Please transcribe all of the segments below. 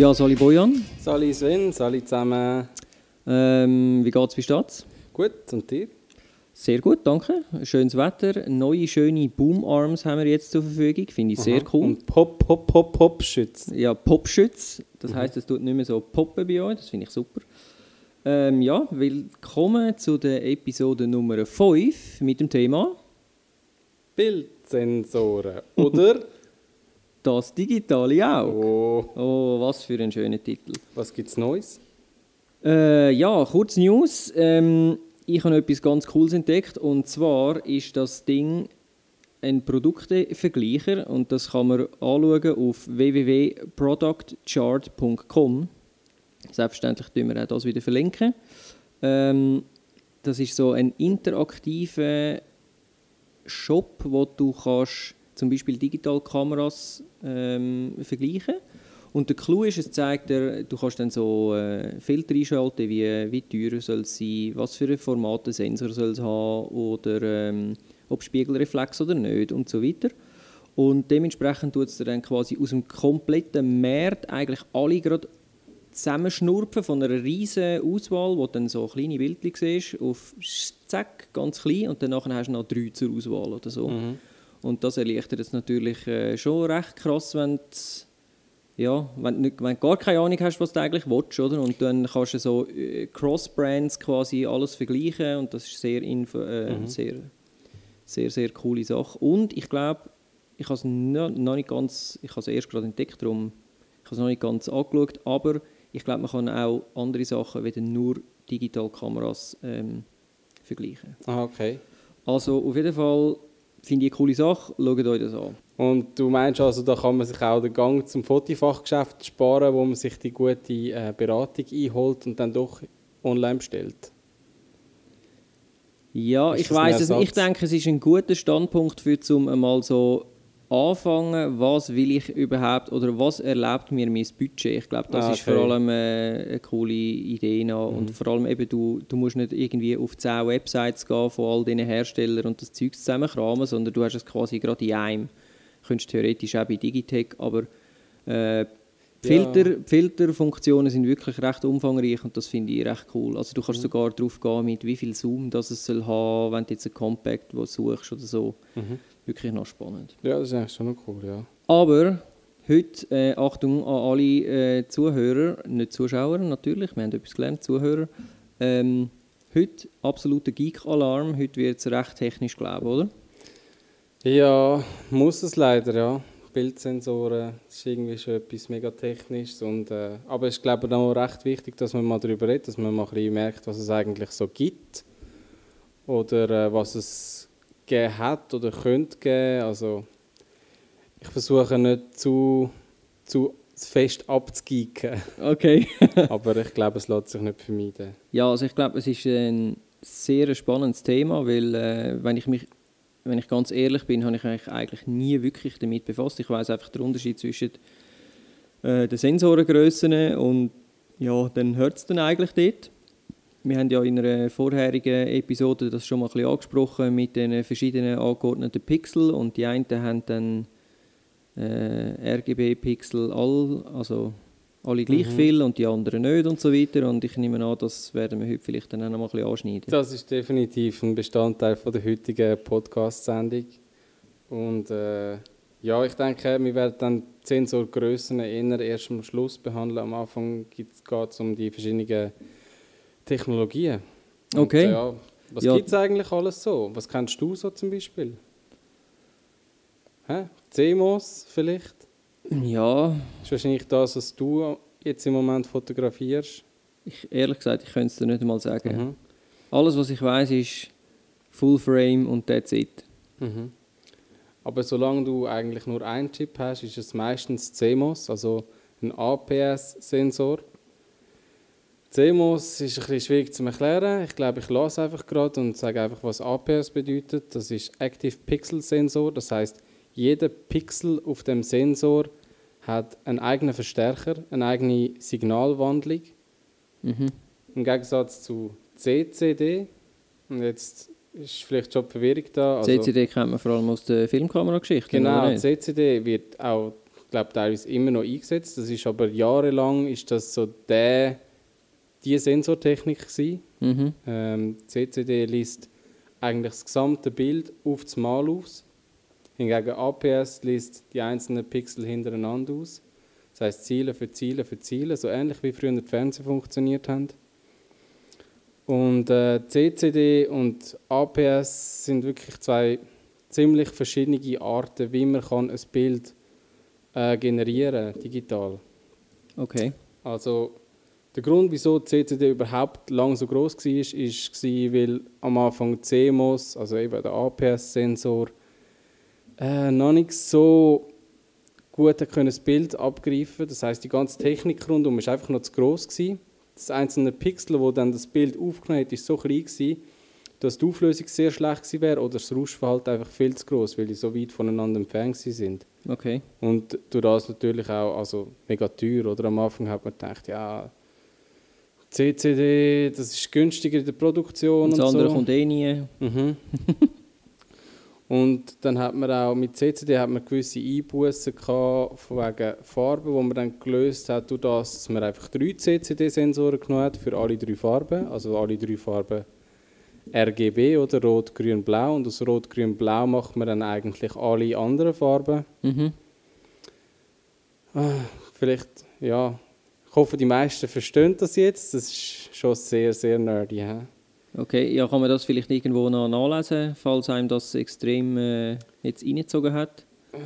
Ja, Sali Bojan. Sali Sven, Sali zusammen. Ähm, wie geht's, wie steht's? Gut, und dir? Sehr gut, danke. Schönes Wetter. Neue, schöne Boom-Arms haben wir jetzt zur Verfügung. Finde ich sehr Aha. cool. Und Pop, Pop, Pop, Pop schützt. Ja, Popschütz. Das heisst, es tut nicht mehr so poppen bei euch. Das finde ich super. Ähm, ja, willkommen zu der Episode Nummer 5 mit dem Thema Bildsensoren, oder? Das digitale Auge. oh, Oh, was für ein schöner Titel. was gibt's Neues? Äh, ja, kurz News. Ähm, ich habe etwas ganz Cooles entdeckt und zwar ist das Ding ein Produktevergleicher und das kann man anschauen auf www.productchart.com. Selbstverständlich tun wir auch das wieder verlinken. Ähm, das ist so ein interaktiver Shop, wo du kannst zum Beispiel Digitalkameras ähm, vergleichen und der Clou ist, es zeigt dir, du kannst dann so äh, Filter einschalten, wie, wie teuer soll es sein, was für ein Format der Sensor soll es haben oder ähm, ob Spiegelreflex oder nicht und so weiter. Und dementsprechend tut es dir dann quasi aus dem kompletten Markt eigentlich alle gerade zusammenschnurpen von einer riesen Auswahl, wo dann so kleine Bildchen siehst, auf zack, ganz klein und dann hast du noch drei zur Auswahl oder so. Mhm. Und das erleichtert es natürlich äh, schon recht krass, wenn du, ja, wenn, du nicht, wenn du gar keine Ahnung hast, was du eigentlich willst, oder? Und dann kannst du so äh, Cross-Brands quasi alles vergleichen und das ist sehr, info, äh, sehr, sehr, sehr coole Sache. Und ich glaube, ich habe es noch, nicht ganz, ich habe es erst gerade entdeckt, darum ich habe es noch nicht ganz angeschaut, aber ich glaube, man kann auch andere Sachen wie nur Digitalkameras ähm, vergleichen. Ah, okay. Also auf jeden Fall finde ich eine coole Sache, schaut euch das an. Und du meinst also, da kann man sich auch den Gang zum Fotofachgeschäft sparen, wo man sich die gute äh, Beratung einholt und dann doch online bestellt? Ja, Ist ich weiß es. Ich denke, es ist ein guter Standpunkt für zum einmal so anfangen, was will ich überhaupt oder was erlaubt mir mein Budget. Ich glaube, das Ah, ist okay. vor allem äh, eine coole Idee noch. und vor allem eben du, du musst nicht irgendwie auf 10 Websites gehen von all diesen Herstellern und das Zeug zusammenkramen, sondern du hast es quasi gerade in einem. Du könntest theoretisch auch bei Digitech, aber äh, Filter, die Filterfunktionen sind wirklich recht umfangreich und das finde ich recht cool. Also du kannst sogar darauf gehen, mit wie viel Zoom das es soll haben, wenn du jetzt ein Compact suchst oder so. Wirklich noch spannend. Ja, das ist eigentlich schon noch cool, ja. Aber heute, äh, Achtung an alle äh, Zuhörer, nicht Zuschauer natürlich, wir haben etwas gelernt, Zuhörer. Ähm, heute absoluter Geek-Alarm, heute wird es recht technisch, glaube oder? Ja, muss es leider, ja. Bildsensoren das ist irgendwie schon etwas mega technisches. Und, äh, aber es ist, glaube ich, auch recht wichtig, dass man mal darüber redet, dass man mal ein bisschen merkt, was es eigentlich so gibt. Oder äh, was es gegeben hat oder könnte geben. Also, ich versuche nicht zu, zu fest abzugeeken. Okay. aber ich glaube, es lässt sich nicht vermeiden. Ja, also ich glaube, es ist ein sehr spannendes Thema, weil äh, wenn ich mich, wenn ich ganz ehrlich bin, habe ich mich eigentlich nie wirklich damit befasst. Ich weiß einfach den Unterschied zwischen äh, den Sensorengrössen und ja, dann hört es dann eigentlich dort. Wir haben ja in einer vorherigen Episode das schon mal ein bisschen angesprochen mit den verschiedenen angeordneten Pixel und die einen haben dann äh, RGB-Pixel all, also alle gleich viel und die anderen nicht und so weiter. Und ich nehme an, das werden wir heute vielleicht dann auch noch mal ein bisschen anschneiden. Das ist definitiv ein Bestandteil von der heutigen Podcast-Sendung. Und äh, ja, ich denke, wir werden dann die Sensorgrössen eher erst am Schluss behandeln. Am Anfang geht es um die verschiedenen Technologien. Und, Okay. äh, ja, was Ja. gibt es eigentlich alles so? Was kennst du so zum Beispiel? Hä? CMOS vielleicht? Ja, Das ist wahrscheinlich das, was du jetzt im Moment fotografierst. ich, ehrlich gesagt, ich könnte es dir nicht mal sagen. Mhm. Alles, was ich weiß, ist Full Frame und that's it. Mhm. Aber solange du eigentlich nur einen Chip hast, ist es meistens CMOS, also ein APS-Sensor. CMOS ist ein bisschen schwierig zu erklären. Ich glaube, ich lasse einfach gerade und sage einfach, was APS bedeutet. Das ist Active Pixel Sensor. Das heißt, jeder Pixel auf dem Sensor hat einen eigenen Verstärker, eine eigene Signalwandlung. Mhm. Im Gegensatz zu CCD. Und jetzt ist vielleicht schon die Verwirrung da. Also, CCD kennt man vor allem aus der Filmkamerageschichte. Genau? CCD wird auch glaube teilweise immer noch eingesetzt. Das ist aber jahrelang ist das so der, die Sensortechnik gewesen. Mhm. Ähm, CCD liest eigentlich das gesamte Bild auf das Mal aus. Hingegen APS liest die einzelnen Pixel hintereinander aus. Das heißt Ziele für Ziele für Ziele, so ähnlich wie früher die Fernseher funktioniert haben. Und äh, CCD und APS sind wirklich zwei ziemlich verschiedene Arten, wie man kann ein Bild äh, generieren digital. Okay. Also der Grund, wieso CCD überhaupt lang so groß war, ist, ist weil am Anfang CMOS, also eben der APS-Sensor, äh, noch nicht so gut können das Bild abgreifen. Das heißt, die ganze Technik rundum ist einfach noch zu groß gewesen. Das einzelne Pixel, wo dann das Bild aufgenommen hat, ist so klein gewesen, dass die Auflösung sehr schlecht gewesen wäre oder das Rauschverhalten einfach viel zu groß, weil die so weit voneinander entfernt sind. Okay. Und durch das natürlich auch also mega teuer. Oder am Anfang hat man gedacht, ja, CCD, das ist günstiger in der Produktion Und und, das andere so. kommt eh nie. Mhm. und dann hat man auch mit CCD hat man gewisse Einbußen gehabt, von wegen Farben, wo man dann gelöst hat, durch das, dass man einfach drei CCD-Sensoren genommen hat für alle drei Farben, also alle drei Farben RGB oder Rot, Grün, Blau und aus Rot, Grün, Blau macht man dann eigentlich alle anderen Farben. Mhm. Ah, Vielleicht, ja, ich hoffe, die meisten verstehen das jetzt. Das ist schon sehr, sehr nerdy. He? Okay, ja, kann man das vielleicht irgendwo noch nachlesen, falls einem das extrem äh, jetzt reingezogen hat?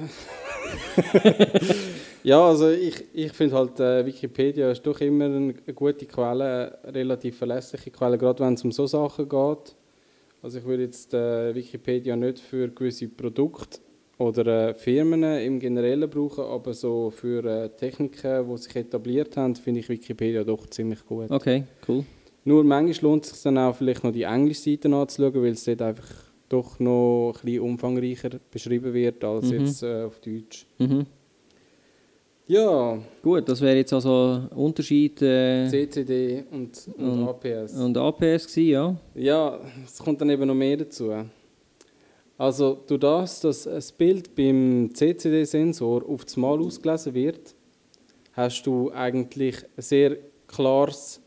Ja, also ich, ich finde halt, äh, Wikipedia ist doch immer eine, gute Quelle, eine relativ verlässliche Quelle, gerade wenn es um so Sachen geht. Also ich würde jetzt äh, Wikipedia nicht für gewisse Produkte oder äh, Firmen im Generellen brauchen, aber so für äh, Techniken, die sich etabliert haben, finde ich Wikipedia doch ziemlich gut. Okay, cool. Nur manchmal lohnt es sich dann auch vielleicht noch die englische Seite anzuschauen, weil es dort einfach doch noch ein bisschen umfangreicher beschrieben wird als Mhm. jetzt äh, auf Deutsch. Mhm. Ja, Gut, das wäre jetzt also Unterschied äh, CCD und, und Und- APS. und APS gewesen, ja. Ja, es kommt dann eben noch mehr dazu. Also durch das, dass das Bild beim CCD-Sensor auf das Mal ausgelesen wird, hast du eigentlich ein sehr klares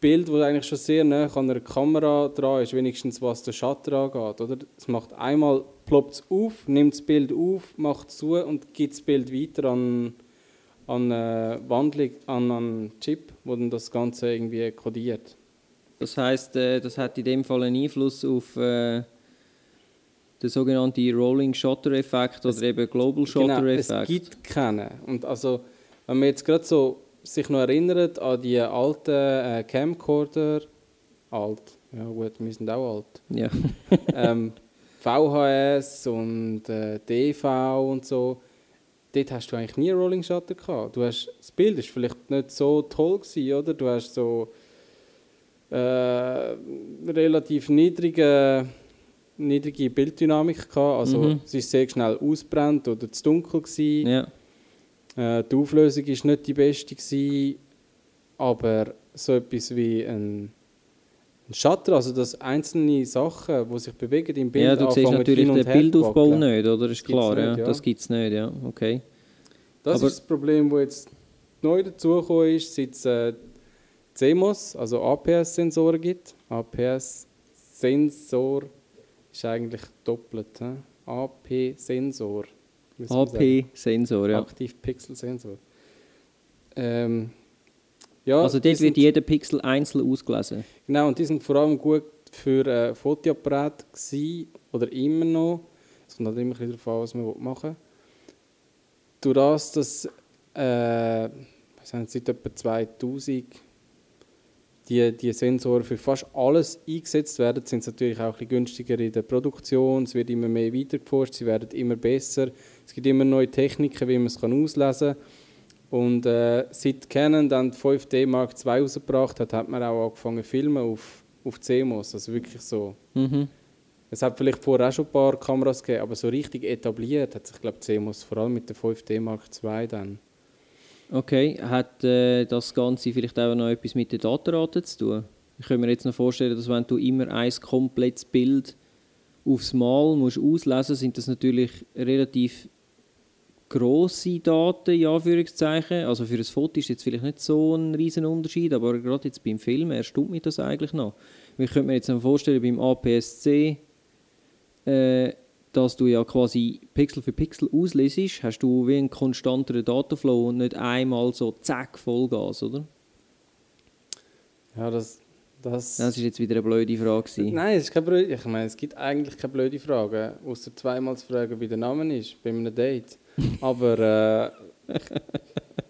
Bild, das eigentlich schon sehr nah an einer Kamera dran ist, wenigstens was den Shutter angeht. Oder? Es macht einmal, ploppt es auf, nimmt das Bild auf, macht es zu und gibt das Bild weiter an, an äh, Wandlung, an einen Chip, wo dann das Ganze irgendwie kodiert. Das heißt, äh, das hat in dem Fall einen Einfluss auf äh, den sogenannten Rolling Shutter Effekt oder eben Global Shutter Genau, es Effekt. gibt keinen. Und also, wenn man jetzt gerade so sich noch erinnert an die alten äh, Camcorder, alt, ja gut, wir sind auch alt, Ja. ähm, VHS und äh, DV und so, dort hast du eigentlich nie Rolling Shutter gehabt. Du hast, das Bild ist vielleicht nicht so toll gewesen, oder? Du hast so äh, relativ niedrige, niedrige Bilddynamik gehabt. Also Mhm. es ist sehr schnell ausbrennt oder zu dunkel gewesen. ja. Äh, die Auflösung ist nicht die beste gewesen, aber so etwas wie ein, ein Shutter, also dass einzelne Sachen, die sich bewegen im Bild, ja, du siehst natürlich den Bildaufbau nicht, oder? Ist Das klar, ja. nicht, ja. Das gibt es nicht, ja. Okay. Das Aber- ist das Problem, das jetzt neu dazugekommen ist, seit es äh, CMOS, also APS-Sensoren gibt. APS-Sensor ist eigentlich doppelt. He? AP-Sensor. AP-Sensor, ja. Aktiv-Pixel-Sensor. Ähm, ja, also dort wird jeder Pixel einzeln ausgelesen. Genau, und die sind vor allem gut für äh, Fotoapparate gewesen, oder immer noch. Es kommt halt immer ein bisschen darauf an, was man machen will. Durch das, dass äh, seit etwa 2000 die, die Sensoren für fast alles eingesetzt werden, sind sie natürlich auch ein bisschen günstiger in der Produktion. Es wird immer mehr weitergeforscht, sie werden immer besser. Es gibt immer neue Techniken, wie man es kann auslesen kann. Und äh, seit Canon dann die 5D Mark II rausgebracht hat, hat man auch angefangen zu filmen auf, auf CMOS. Also wirklich so. Mhm. Es hat vielleicht vorher auch schon ein paar Kameras gegeben, aber so richtig etabliert hat sich, glaube ich, CMOS vor allem mit der 5D Mark II dann. Okay, hat äh, das Ganze vielleicht auch noch etwas mit der Datenrate zu tun? Ich kann mir jetzt noch vorstellen, dass wenn du immer ein komplettes Bild aufs Mal musst auslesen sind das natürlich relativ grosse Daten, in Anführungszeichen. Also für ein Foto ist jetzt vielleicht nicht so ein riesen Unterschied, aber gerade jetzt beim Film erstaunt mich das eigentlich noch. Ich könnte mir jetzt vorstellen, beim APS-C, äh, dass du ja quasi Pixel für Pixel auslesest, hast du wie einen konstanteren Datenflow und nicht einmal so zack Vollgas, oder? Ja, das, das... Das ist jetzt wieder eine blöde Frage. Nein, es ist keine blöde, ich meine, es gibt eigentlich keine blöde Frage, außer zweimal zu fragen, wie der Name ist, bei einem Date. Aber äh,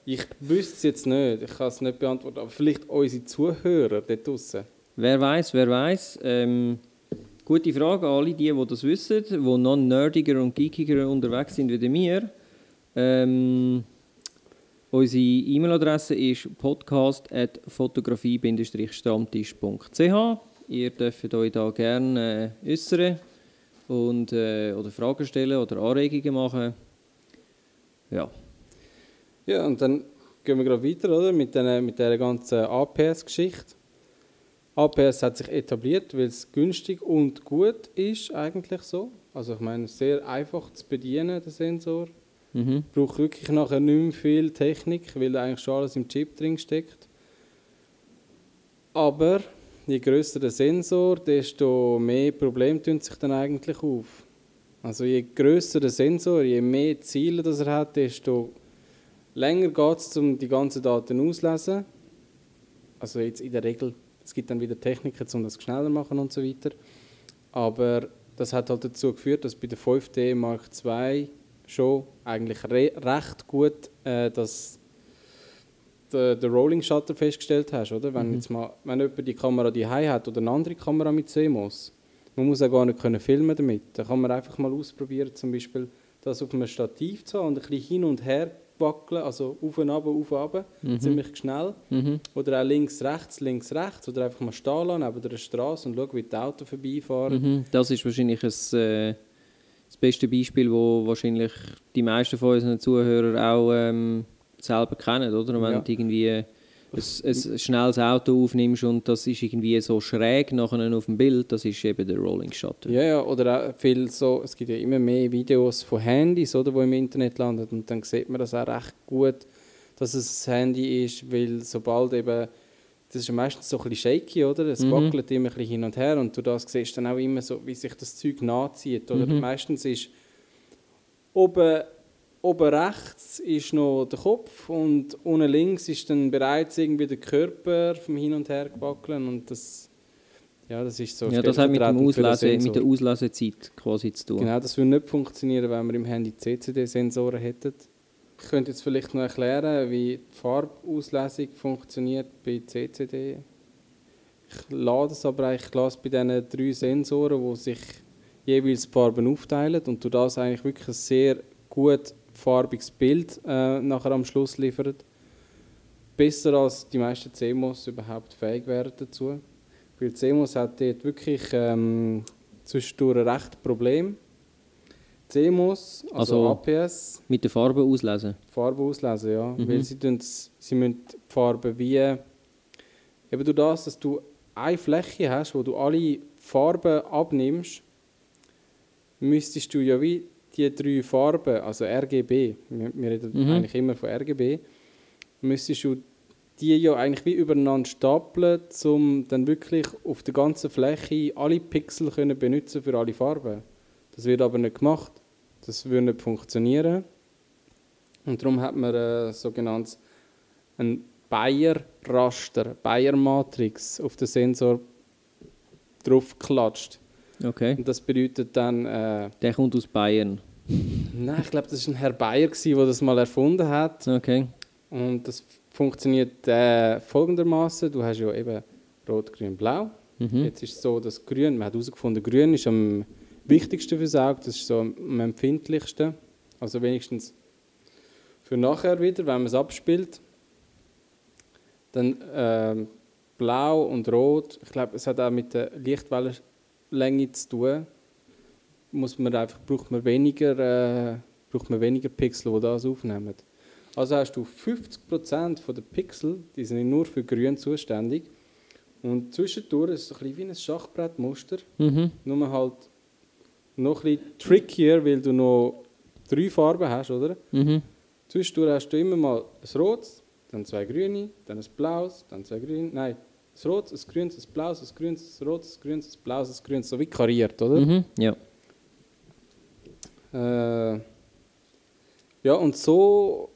ich, ich wüsste es jetzt nicht, ich kann es nicht beantworten, aber vielleicht unsere Zuhörer dort draußen. Wer weiß, wer weiß. Ähm, gute Frage an alle die, die das wissen, die noch nerdiger und geekiger unterwegs sind wie wir. Ähm, unsere E-Mail-Adresse ist podcast.fotografie-stammtisch.ch. Ihr dürft euch da gerne äh, äußern und, äh, oder Fragen stellen oder Anregungen machen. Ja. Ja, und dann gehen wir gerade weiter oder? mit, den, mit dieser ganzen APS-Geschichte. APS hat sich etabliert, weil es günstig und gut ist, eigentlich so. Also ich meine, sehr einfach zu bedienen, der Sensor. Mhm. Braucht wirklich nachher nicht mehr viel Technik, weil eigentlich schon alles im Chip drin steckt. Aber je größer der Sensor, desto mehr Probleme tun sich dann eigentlich auf. Also je größer der Sensor, je mehr Ziele das er hat, desto länger geht es, um die ganzen Daten auszulesen. Also jetzt in der Regel es gibt dann wieder Techniken, um das schneller zu machen und so weiter. Aber das hat halt dazu geführt, dass bei der 5D Mark II schon eigentlich re recht gut äh, das den, Rolling Shutter festgestellt hast, oder? Wenn mhm. jetzt mal, wenn jemand die Kamera die hat oder eine andere Kamera mit CMOS, man muss auch gar nicht können filmen damit. Da kann man einfach mal ausprobieren, zum Beispiel das auf einem Stativ zu haben und ein bisschen hin und her wackeln, also auf und ab, auf und ab, mhm. ziemlich schnell. Mhm. Oder auch links, rechts, links, rechts. Oder einfach mal stehen lassen neben der Straße und schauen, wie die Autos vorbeifahren. Mhm. Das ist wahrscheinlich ein, äh, das beste Beispiel, wo wahrscheinlich die meisten von unseren Zuhörern auch ähm, selber kennen, oder? Wenn ja. irgendwie ein, ein schnelles Auto aufnimmst und das ist irgendwie so schräg nachher auf dem Bild, das ist eben der Rolling Shutter. Ja, ja, oder auch viel so, es gibt ja immer mehr Videos von Handys, oder, die im Internet landen und dann sieht man das auch recht gut, dass es ein Handy ist, weil sobald eben, das ist ja meistens so ein bisschen shaky, oder, es mhm. wackelt immer ein bisschen hin und her und du das siehst dann auch immer so, wie sich das Zeug nachzieht, oder, mhm. meistens ist oben oben rechts ist noch der Kopf und unten links ist dann bereits irgendwie der Körper vom Hin und Her gewackelt und das, ja, das ist so. Ja, das hat mit, dem Auslese, mit der Auslesezeit quasi zu tun. Genau, das würde nicht funktionieren, wenn wir im Handy CCD-Sensoren hätten. Ich könnte jetzt vielleicht noch erklären, wie die Farbauslesung funktioniert bei CCD. Ich lade es aber eigentlich lasse bei diesen drei Sensoren, die sich jeweils die Farben aufteilen und du das eigentlich wirklich sehr gut farbiges Bild äh, nachher am Schluss liefert. Besser als die meisten CMOS überhaupt fähig wären dazu. Weil CMOS hat dort wirklich ähm, zwischendurch ein recht Problem. CMOS, also, also, APS. Mit der Farbe auslesen? Farbe auslesen, ja. Mhm. Weil sie, sie müssen die Farbe wie. Eben durch das, dass du eine Fläche hast, wo du alle Farben abnimmst, müsstest du ja wie die drei Farben, also RGB, wir, wir reden mhm. eigentlich immer von RGB, müsstest du die ja eigentlich wie übereinander stapeln, um dann wirklich auf der ganzen Fläche alle Pixel können benutzen für alle Farben. Das wird aber nicht gemacht. Das würde nicht funktionieren. Und darum hat man ein sogenanntes ein Bayer-Raster, Bayer-Matrix auf den Sensor draufgeklatscht. Okay. Und das bedeutet dann... Äh, Der kommt aus Bayern. Nein, ich glaube, das war ein Herr Bayer, der das mal erfunden hat. Okay. Und das funktioniert äh, folgendermaßen: Du hast ja eben Rot, Grün, Blau. Mhm. Jetzt ist es so, dass Grün, man hat herausgefunden, Grün ist am wichtigsten fürs Auge, das ist so am empfindlichsten. Also wenigstens für nachher wieder, wenn man es abspielt. Dann äh, Blau und Rot, ich glaube, es hat auch mit der Lichtwellenlänge zu tun muss man einfach, braucht, man weniger, äh, braucht man weniger Pixel, die das aufnehmen. Also hast du 50% der Pixel, die sind nur für Grün zuständig. Und zwischendurch ist es ein bisschen wie ein Schachbrettmuster. Mhm. Nur halt noch ein bisschen trickier, weil du noch drei Farben hast, oder? Mhm. Zwischendurch hast du immer mal ein rotes, dann zwei grüne, dann ein blaues, dann zwei grüne. Nein, ein rotes, ein grünes, ein blaues, ein grünes, ein rotes, ein grünes, ein blaues, ein grünes. So wie kariert, oder? Mhm. Ja. Äh, ja, und so,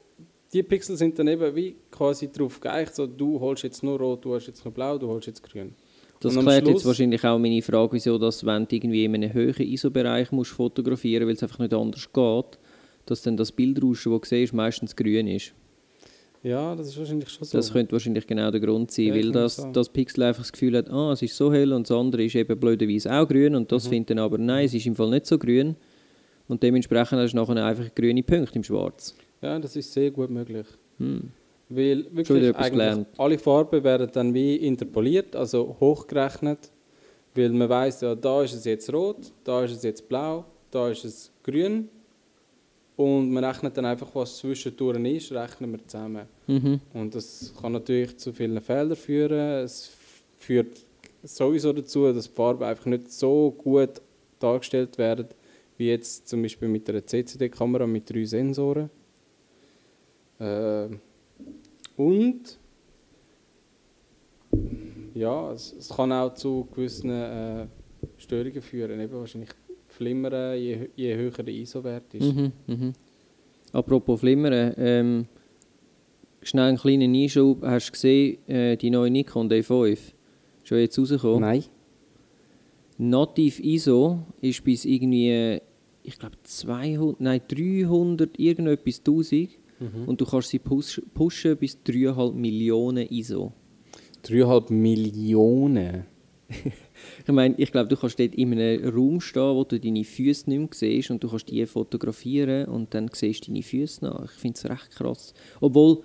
die Pixel sind dann eben wie quasi darauf geeicht, so du holst jetzt nur rot, du hast jetzt nur blau, du holst jetzt grün. Das klärt jetzt Schluss- wahrscheinlich auch meine Frage, wieso das, wenn du irgendwie in einem höheren ISO-Bereich musst fotografieren weil es einfach nicht anders geht, dass dann das Bildrauschen, das du siehst, meistens grün ist. Ja, das ist wahrscheinlich schon so. Das könnte wahrscheinlich genau der Grund sein, Ja, weil das, das Pixel einfach das Gefühl hat, ah, es ist so hell und das andere ist eben blöderweise auch grün und Mhm. das findet dann aber, nein, es ist im Fall nicht so grün und dementsprechend hast du nachher einfach grüne Punkte im Schwarz. Ja, das ist sehr gut möglich. Hm. Weil wirklich eigentlich alle Farben werden dann wie interpoliert, also hochgerechnet, weil man weiß ja, da ist es jetzt rot, da ist es jetzt blau, da ist es grün und man rechnet dann einfach, was zwischendurch ist, rechnen wir zusammen. Mhm. Und das kann natürlich zu vielen Fehlern führen. Es führt sowieso dazu, dass die Farben einfach nicht so gut dargestellt werden, wie jetzt zum Beispiel mit einer CCD-Kamera mit drei Sensoren. Äh, und ja, es, es kann auch zu gewissen äh, Störungen führen. Eben wahrscheinlich Flimmern, je, je höher der ISO-Wert ist. Mhm. Mhm. Apropos Flimmern, ähm, schnell einen kleinen Einschub, hast du gesehen, äh, die neue Nikon D5, schon jetzt rausgekommen? Nein. Nativ ISO ist bis irgendwie, ich glaube 200, nein 300, irgendetwas 1000 Mhm. und du kannst sie push, pushen bis 3,5 Millionen ISO. 3,5 Millionen. Ich meine, ich glaube, du kannst dort in einem Raum stehen, wo du deine Füße nicht mehr siehst und du kannst die fotografieren und dann siehst du deine Füße nach. Ich finde es recht krass. Obwohl,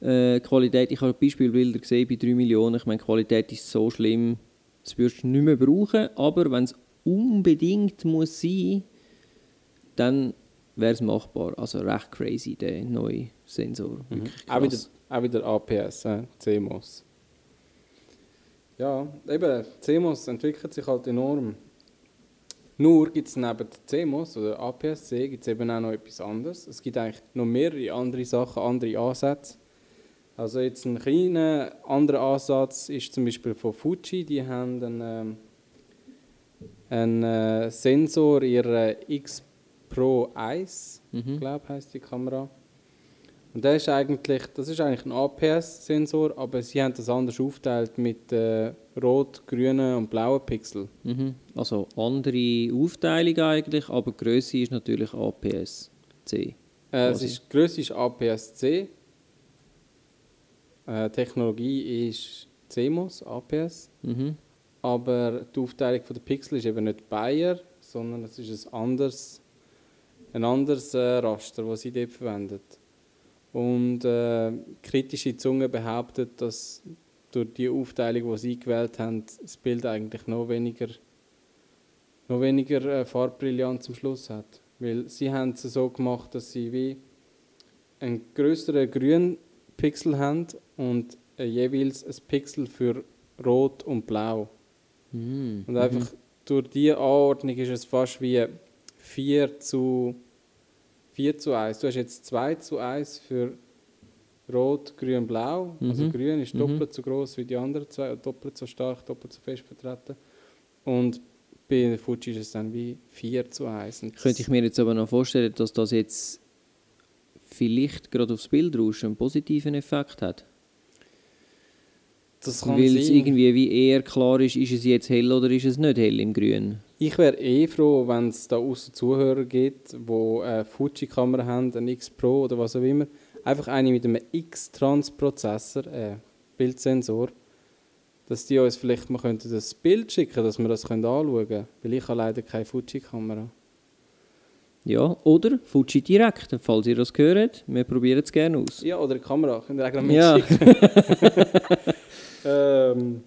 äh, Qualität, ich habe Beispielbilder gesehen bei 3 Millionen, ich meine, Qualität ist so schlimm, das würdest du nicht mehr brauchen, aber wenn es unbedingt muss sein, dann wäre es machbar. Also recht crazy, der neue Sensor. Wirklich Auch wieder, auch wieder APS, äh, CMOS. Ja, eben, CMOS entwickelt sich halt enorm. Nur gibt es neben CMOS oder APS-C gibt es eben auch noch etwas anderes. Es gibt eigentlich noch mehrere andere Sachen, andere Ansätze. Also jetzt ein kleiner anderer Ansatz ist zum Beispiel von Fuji. Die haben einen, ähm, einen äh, Sensor, ihre X Pro 1, Mhm. glaube heißt die Kamera. Und der ist eigentlich, das ist eigentlich ein APS-Sensor, aber sie haben das anders aufgeteilt mit äh, rot, grünen und blauen Pixel. Mhm. Also andere Aufteilung eigentlich, aber die Größe ist natürlich APS-C. Äh, es ist, die Größe ist APS-C. Äh, Technologie ist CMOS, APS. Mhm. Aber die Aufteilung der Pixel ist eben nicht Bayer, sondern es ist ein anderes, ein anderes äh, Raster, das sie dort verwendet. Und äh, kritische Zunge behauptet, dass durch die Aufteilung, die sie gewählt haben, das Bild eigentlich noch weniger, noch weniger äh, Farbbrillanz zum Schluss hat. Weil sie haben es so gemacht, dass sie wie einen größeren grünen Pixel haben und äh, jeweils ein Pixel für Rot und Blau. Mhm. Und einfach durch diese Anordnung ist es fast wie 4 zu, 4 zu 1. Du hast jetzt 2 zu 1 für Rot, Grün, Blau. Also Mhm. Grün ist Mhm. doppelt so groß wie die anderen zwei, doppelt so stark, doppelt so fest vertreten. Und bei Fuji ist es dann wie 4 zu 1. Und Könnte ich mir jetzt aber noch vorstellen, dass das jetzt vielleicht gerade aufs Bildrauschen einen positiven Effekt hat. das kann Weil es irgendwie wie eher klar ist, ist es jetzt hell oder ist es nicht hell im Grün. Ich wäre eh froh, wenn es da außen Zuhörer gibt, die eine Fuji-Kamera haben, ein X Pro oder was auch immer. Einfach eine mit einem X-Trans-Prozessor, äh, Bildsensor, dass die uns vielleicht mal könnten das Bild schicken dass wir das können anschauen können. Weil ich habe leider keine Fuji-Kamera. Ja, oder Fuji direkt, falls ihr das hört. Wir probieren es gerne aus. Ja, oder eine Kamera, könnt ihr auch Ja. mitschicken. ähm,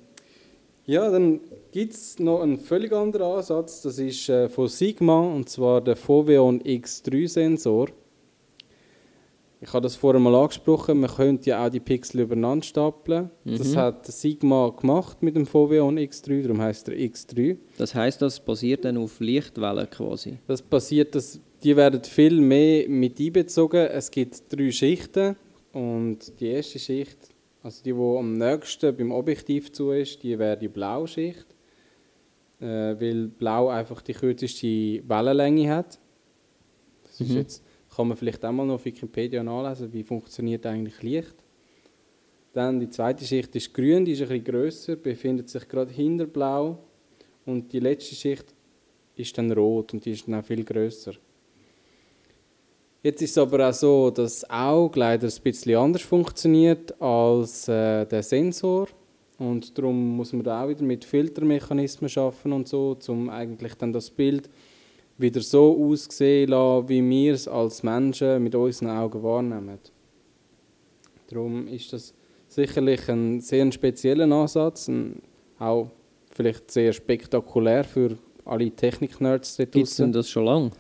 ja, dann gibt es noch einen völlig anderen Ansatz. Das ist äh, von Sigma und zwar der Foveon X3-Sensor. Ich habe das vorher mal angesprochen, man könnte ja auch die Pixel übereinander stapeln. Das Mhm. hat Sigma gemacht mit dem Foveon X3, darum heißt er X3. Das heißt, das basiert dann auf Lichtwellen quasi. Das passiert, dass die werden viel mehr mit einbezogen. Es gibt drei Schichten und die erste Schicht, also die, die am nächsten beim Objektiv zu ist, die wäre die blaue Schicht, äh, weil blau einfach die kürzeste Wellenlänge hat. Das ist Mhm. jetzt, kann man vielleicht auch mal noch auf Wikipedia nachlesen, wie funktioniert eigentlich Licht. Dann die zweite Schicht ist grün, die ist ein bisschen grösser, befindet sich gerade hinter blau. Und die letzte Schicht ist dann rot und die ist dann auch viel grösser. Jetzt ist es aber auch so, dass das Auge leider ein bisschen anders funktioniert als äh, der Sensor. Und darum muss man da auch wieder mit Filtermechanismen schaffen und so, um eigentlich dann das Bild wieder so aussehen lassen, wie wir es als Menschen mit unseren Augen wahrnehmen. Darum ist das sicherlich ein sehr spezieller Ansatz, auch vielleicht sehr spektakulär für alle Technik-Nerds da Gibt es denn das schon lange?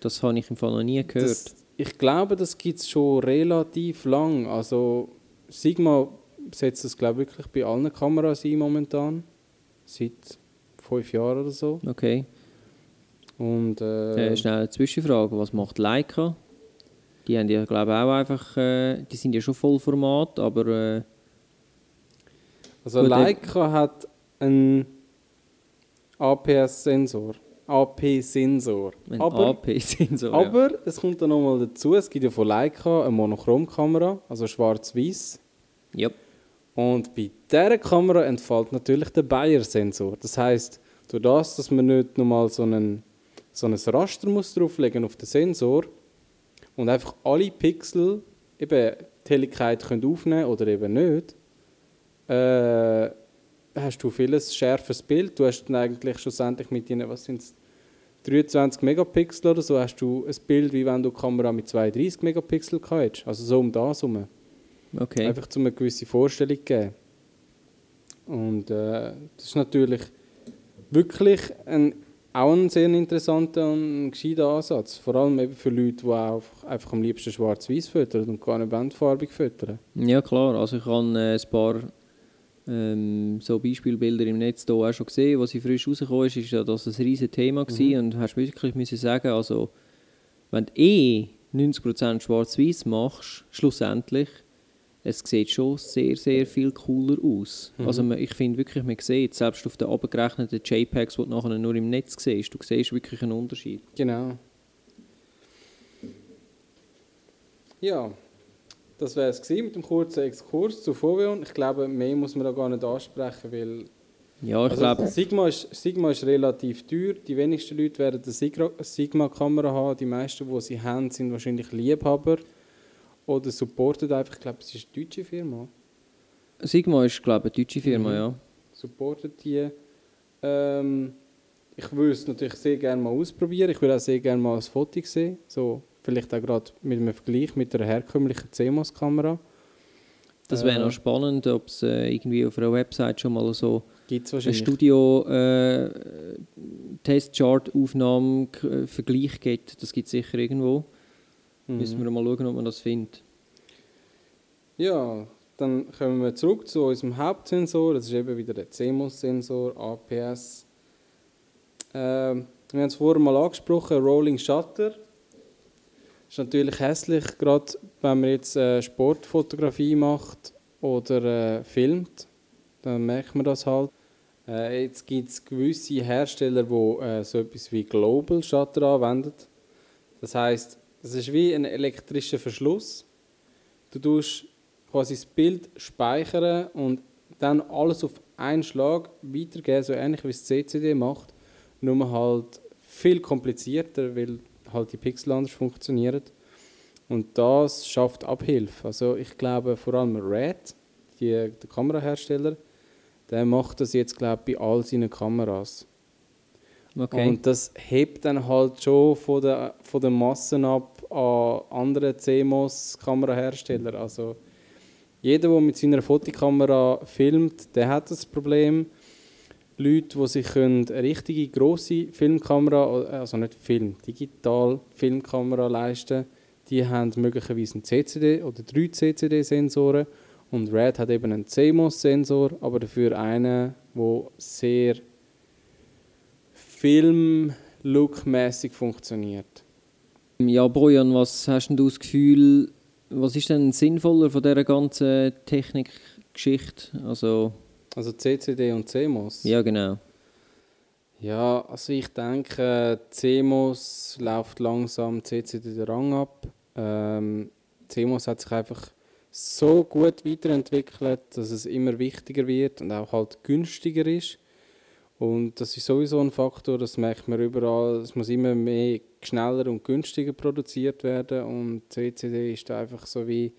Das habe ich im Fall noch nie gehört. Das, ich glaube, das gibt es schon relativ lang. Also Sigma setzt das glaube ich wirklich bei allen Kameras ein momentan. Seit fünf Jahren oder so. okay. Und äh, Äh, schnell eine Zwischenfrage. Was macht Leica? Die haben ja, glaube ich, auch einfach... Äh, die sind ja schon Vollformat, aber... Äh, also gut, Leica hat einen APS-Sensor. AP-Sensor. Aber, AP-Sensor. aber es kommt dann nochmal dazu, es gibt ja von Leica eine Monochromkamera, also schwarz-weiß. Ja. Yep. Und bei dieser Kamera entfällt natürlich der Bayer-Sensor. Das heißt, durch das, dass man nicht nochmal so, einen, so ein Raster muss drauflegen auf den Sensor und einfach alle Pixel eben die Helligkeit können aufnehmen oder eben nicht, äh, hast du vieles schärferes Bild. Du hast dann eigentlich schlussendlich mit deinen, was sind 23 Megapixel oder so, hast du ein Bild, wie wenn du eine Kamera mit 32 Megapixel gehabt hättest. Also so um das herum. Okay. Einfach um eine gewisse Vorstellung zu geben. Und äh, das ist natürlich wirklich ein, auch ein sehr interessanter und gescheiter Ansatz. Vor allem eben für Leute, die auch einfach am liebsten schwarz-weiß füttern und gar nicht bandfarbig füttern. Ja, klar. Also ich habe äh, ein paar ähm, so Beispielbilder im Netz hier auch schon gesehen, was sie frisch rausgekommen ist, ist ja das ein riesiges Thema gewesen und hast wirklich müssen sagen, also wenn du eh 90% schwarz-weiß machst, schlussendlich, es sieht schon sehr, sehr viel cooler aus. Also man, ich finde wirklich, man sieht, selbst auf den abgerechneten JPEGs, die du nachher nur im Netz siehst, du siehst wirklich einen Unterschied. Genau. Ja, das wäre es mit dem kurzen Exkurs zu Foveon. Ich glaube, mehr muss man da gar nicht ansprechen, weil Ja, ich Also, glaube, Sigma, ist, Sigma ist relativ teuer. Die wenigsten Leute werden eine Sigma-Kamera haben. Die meisten, die sie haben, sind wahrscheinlich Liebhaber oder supportet einfach. Ich glaube, es ist eine deutsche Firma. Sigma ist, glaube ich, eine deutsche Firma, Mhm. ja. Supportet die. Ähm, ich würde es natürlich sehr gerne mal ausprobieren. Ich würde auch sehr gerne mal ein Foto sehen. So, vielleicht auch gerade mit einem Vergleich mit einer herkömmlichen CMOS-Kamera. Das wäre Äh, noch spannend, ob es äh, irgendwie auf einer Website schon mal so eine wahrscheinlich. Studio äh, äh, gibt. Das gibt es sicher irgendwo. Mhm. Müssen wir mal schauen, ob man das findet. Ja, dann kommen wir zurück zu unserem Hauptsensor. Das ist eben wieder der CMOS-Sensor, APS. Ähm, wir haben es vorher mal angesprochen, Rolling Shutter. Ist natürlich hässlich, gerade wenn man jetzt äh, Sportfotografie macht oder äh, filmt. Dann merkt man das halt. Äh, jetzt gibt es gewisse Hersteller, die äh, so etwas wie Global Shutter anwenden. Das heißt, es ist wie ein elektrischer Verschluss. Du tust quasi das Bild speichern und dann alles auf einen Schlag weitergeben, so ähnlich wie es CCD macht, nur halt viel komplizierter, weil halt die Pixel anders funktionieren. Und das schafft Abhilfe. Also ich glaube vor allem Red, die, der Kamerahersteller, der macht das jetzt glaube ich, bei all seinen Kameras. Okay. Und das hebt dann halt schon von der, von der Massen ab an andere CMOS-Kamerahersteller. Also jeder, der mit seiner Fotokamera filmt, der hat das Problem. Leute, die sich können eine richtige grosse Filmkamera, also nicht Film, digital Filmkamera leisten, die haben möglicherweise einen CCD oder drei CCD-Sensoren und Red hat eben einen CMOS-Sensor, aber dafür einen, der sehr Film-Look-mäßig funktioniert. Ja, Bojan, was hast denn du das Gefühl, was ist denn sinnvoller von dieser ganzen Technikgeschichte? Also, Also CCD und CMOS? ja, genau. Ja, also ich denke, CMOS läuft langsam CCD den Rang ab. Ähm, CMOS hat sich einfach so gut weiterentwickelt, dass es immer wichtiger wird und auch halt günstiger ist. Und das ist sowieso ein Faktor, das merkt man überall. Es muss immer mehr schneller und günstiger produziert werden und CCD ist da einfach so wie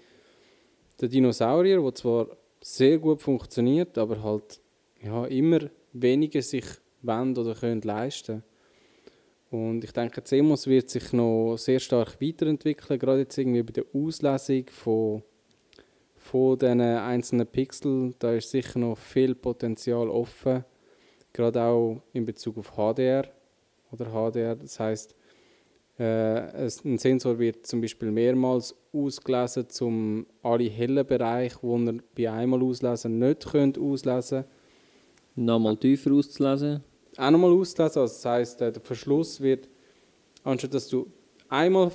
der Dinosaurier, der zwar sehr gut funktioniert, aber halt ja, immer weniger sich wollen oder können leisten. Und ich denke, CMOS wird sich noch sehr stark weiterentwickeln, gerade jetzt irgendwie bei der Auslesung von, von diesen einzelnen Pixeln. Da ist sicher noch viel Potenzial offen, gerade auch in Bezug auf HDR oder HDR. Das heißt, ein Sensor wird zum Beispiel mehrmals ausgelesen, um alle hellen Bereiche, die er bei einmal auslesen nicht könnt auslesen Nochmal tiefer auszulesen. auch nochmal auslesen. Also das heisst, äh, der Verschluss wird, anstatt dass du einmal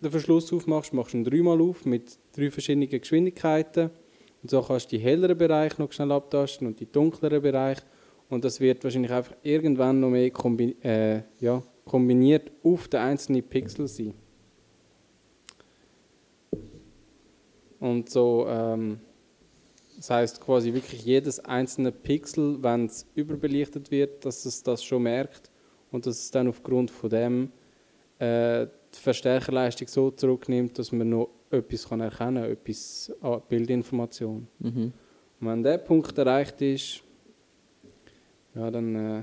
den Verschluss aufmachst, machst du ihn dreimal auf mit drei verschiedenen Geschwindigkeiten. Und so kannst du die helleren Bereiche noch schnell abtasten und die dunkleren Bereiche. Und das wird wahrscheinlich einfach irgendwann noch mehr kombi äh, ja, kombiniert auf den einzelnen Pixel sein. Und so, ähm, das heißt quasi wirklich jedes einzelne Pixel, wenn es überbelichtet wird, dass es das schon merkt und dass es dann aufgrund von dem äh, die Verstärkerleistung so zurücknimmt, dass man noch etwas kann erkennen kann, etwas an Bildinformation. Mhm. Und wenn der Punkt erreicht ist, ja, dann äh,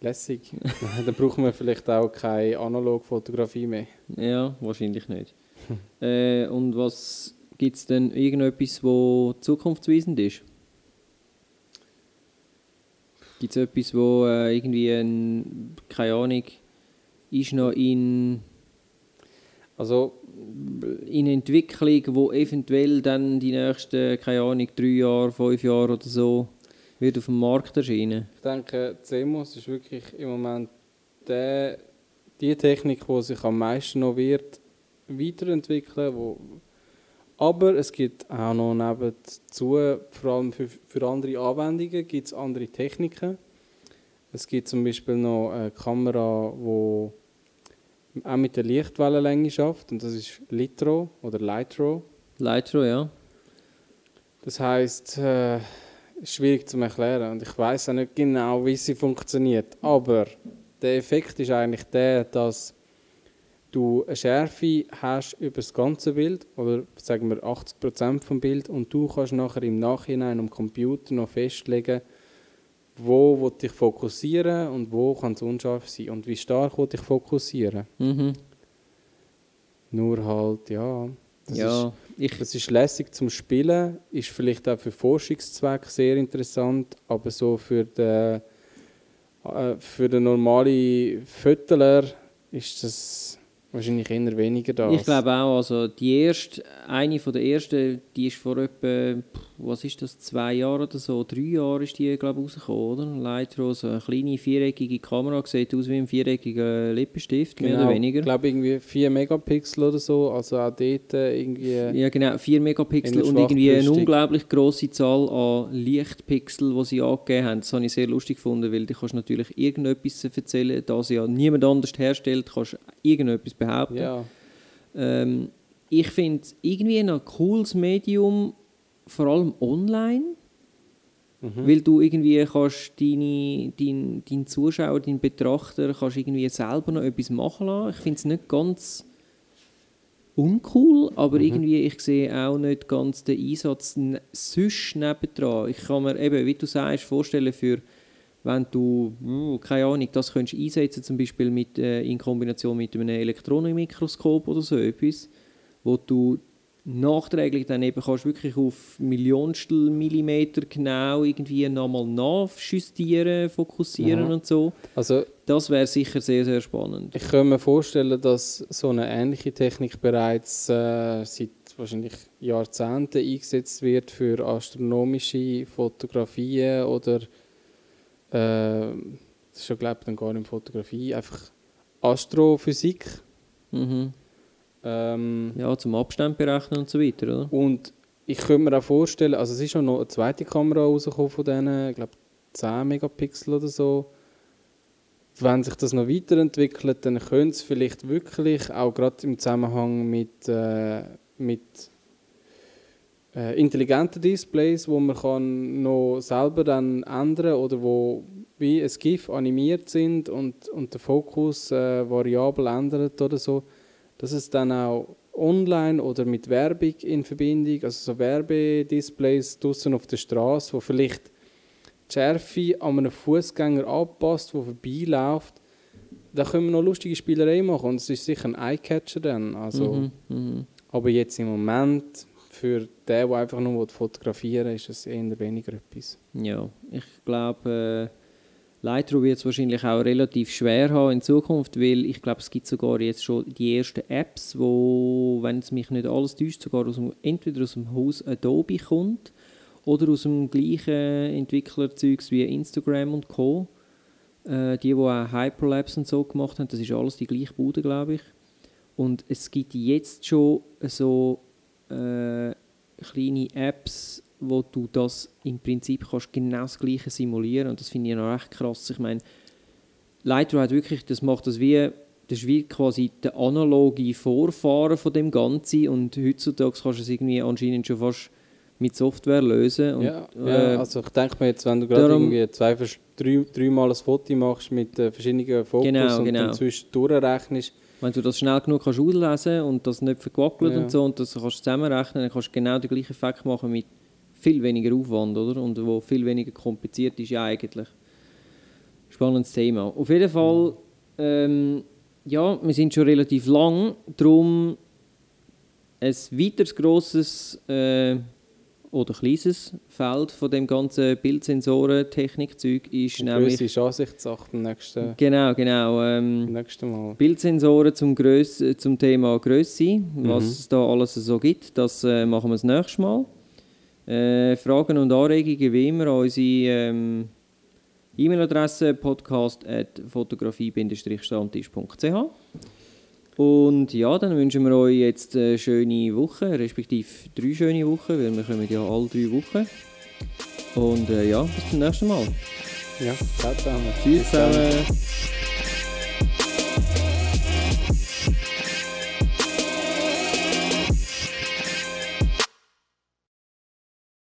lässig. dann brauchen wir vielleicht auch keine Analogfotografie mehr. Ja, wahrscheinlich nicht. äh, und was gibt es denn irgendetwas, wo zukunftsweisend ist? Gibt es etwas, wo äh, irgendwie, ein, keine Ahnung, ist noch in, Also in Entwicklung, wo eventuell dann die nächsten, keine Ahnung, drei Jahre, fünf Jahre oder so, wird auf dem Markt erscheinen? Ich denke, CMOS ist wirklich im Moment der, die Technik, die sich am meisten noch wird weiterentwickeln. Wo, aber es gibt auch noch nebenzu, vor allem für, für andere Anwendungen, gibt es andere Techniken. Es gibt zum Beispiel noch eine Kamera, die auch mit der Lichtwellenlänge schafft und das ist Litro oder Lightro. Lightro, ja. Das heißt, äh, schwierig zu erklären und ich weiß auch nicht genau, wie sie funktioniert. Aber der Effekt ist eigentlich der, dass du eine Schärfe hast über das ganze Bild oder sagen wir 80% vom Bild und du kannst nachher im Nachhinein am Computer noch festlegen, wo will ich fokussieren und wo kann es unscharf sein und wie stark will ich fokussieren. Mhm. Nur halt, ja. Das ist, ja, ich, das ist lässig zum Spielen, ist vielleicht auch für Forschungszwecke sehr interessant, aber so für den, äh, für den normalen Fötteler ist das wahrscheinlich eher weniger da. Ich glaube auch, also die erste, eine von der ersten, die ist vor etwa, was ist das, zwei Jahren oder so, drei Jahre ist die, glaube ich, rausgekommen, oder? Lightro, so eine kleine viereckige Kamera, sieht aus wie ein viereckiger Lippenstift, mehr oder weniger. Ich glaube irgendwie 4 Megapixel oder so, also auch dort äh, irgendwie... Ja, genau, 4 Megapixel und irgendwie eine unglaublich grosse Zahl an Lichtpixel, die sie angegeben haben. Das habe ich sehr lustig gefunden, weil du kannst natürlich irgendetwas erzählen, da sie ja niemand anders herstellt, kannst du irgendetwas behaupten. Ja, Ähm, ich finde es irgendwie ein cooles Medium, vor allem online, mhm. weil du irgendwie kannst deine, dein, dein Zuschauer, deinen Betrachter kannst irgendwie selber noch etwas machen lassen. Ich finde es nicht ganz uncool, aber Mhm. irgendwie ich sehe auch nicht ganz den Einsatz sonst nebendran. Ich kann mir eben, wie du sagst, vorstellen für wenn du, uh, keine Ahnung, das könntest einsetzen, zum Beispiel mit, äh, in Kombination mit einem Elektronenmikroskop oder so etwas, wo du nachträglich dann eben kannst wirklich auf Millionstel Millimeter genau irgendwie nochmal nachjustieren, fokussieren Aha. und so. also Das wäre sicher sehr, sehr spannend. Ich kann mir vorstellen, dass so eine ähnliche Technik bereits äh, seit wahrscheinlich Jahrzehnten eingesetzt wird für astronomische Fotografien oder äh, das ist ja glaube ich dann gar nicht Fotografie, einfach Astrophysik. Mhm. Ähm, Ja, zum Abstand berechnen und so weiter, oder? Und ich könnte mir auch vorstellen, also es ist auch noch eine zweite Kamera rausgekommen von denen, ich glaube 10 Megapixel oder so. Wenn sich das noch weiterentwickelt, dann könnte es vielleicht wirklich, auch gerade im Zusammenhang mit, äh, mit äh, intelligenten Displays, wo man kann noch selber dann ändern oder wo wie ein GIF animiert sind und, und der Fokus äh, variabel ändert oder so, dass es dann auch online oder mit Werbung in Verbindung, also so Werbedisplays draußen auf der Straße, wo vielleicht die Schärfe an einem Fußgänger anpasst, der vorbeiläuft, da können wir noch lustige Spielerei machen und es ist sicher ein Eyecatcher dann. Also, Mhm. Mhm. Aber jetzt im Moment, für den, der einfach nur fotografieren will, ist es eher weniger etwas. Ja, ich glaube, äh, Lightroom wird es wahrscheinlich auch relativ schwer haben in Zukunft, weil ich glaube, es gibt sogar jetzt schon die ersten Apps, wo, wenn es mich nicht alles täuscht, sogar aus dem, entweder aus dem Haus Adobe kommt oder aus dem gleichen Entwicklerzeugs wie Instagram und Co. Äh, die, die auch Hyperlapse und so gemacht haben, das ist alles die gleiche Bude, glaube ich. Und es gibt jetzt schon so äh, kleine Apps, wo du das im Prinzip kannst genau das Gleiche simulieren und das finde ich noch recht krass. Ich meine, Lightroom hat wirklich, das macht das wie, das ist wie quasi der analoge Vorfahren von dem Ganzen und heutzutage kannst du es irgendwie anscheinend schon fast mit Software lösen. Und, ja, äh, ja, also ich denke mir jetzt, wenn du gerade irgendwie zwei, drei, dreimal ein Foto machst mit äh, verschiedenen Fokus Genau, und genau. dann zwischendurch rechnest, Wenn du das schnell genug kannst auslesen und das nicht verquackelt Ja. und so und das kannst du zusammenrechnen, dann kannst du genau den gleichen Effekt machen mit viel weniger Aufwand, oder? Und wo viel weniger kompliziert ist ja eigentlich. Spannendes Thema. Auf jeden Fall, ähm, ja, wir sind schon relativ lang, darum ein weiteres grosses äh, oder kleines Feld von dem ganzen Bildsensoren-Technikzeug ist die nämlich... Größe ist Ansichtssache beim nächsten, Genau, genau. Ähm, nächsten Mal. Bildsensoren zum, Grösse, zum Thema Größe, was Mhm. es da alles so gibt, das äh, machen wir das nächste Mal. Äh, Fragen und Anregungen wie immer an unsere ähm, E-Mail-Adresse podcast.fotografie-stammtisch.ch Und ja, dann wünschen wir euch jetzt eine schöne Woche, respektive drei schöne Wochen, weil wir kommen ja alle drei Wochen. Und äh, ja, bis zum nächsten Mal. Ja, ciao zusammen. Tschüss zusammen.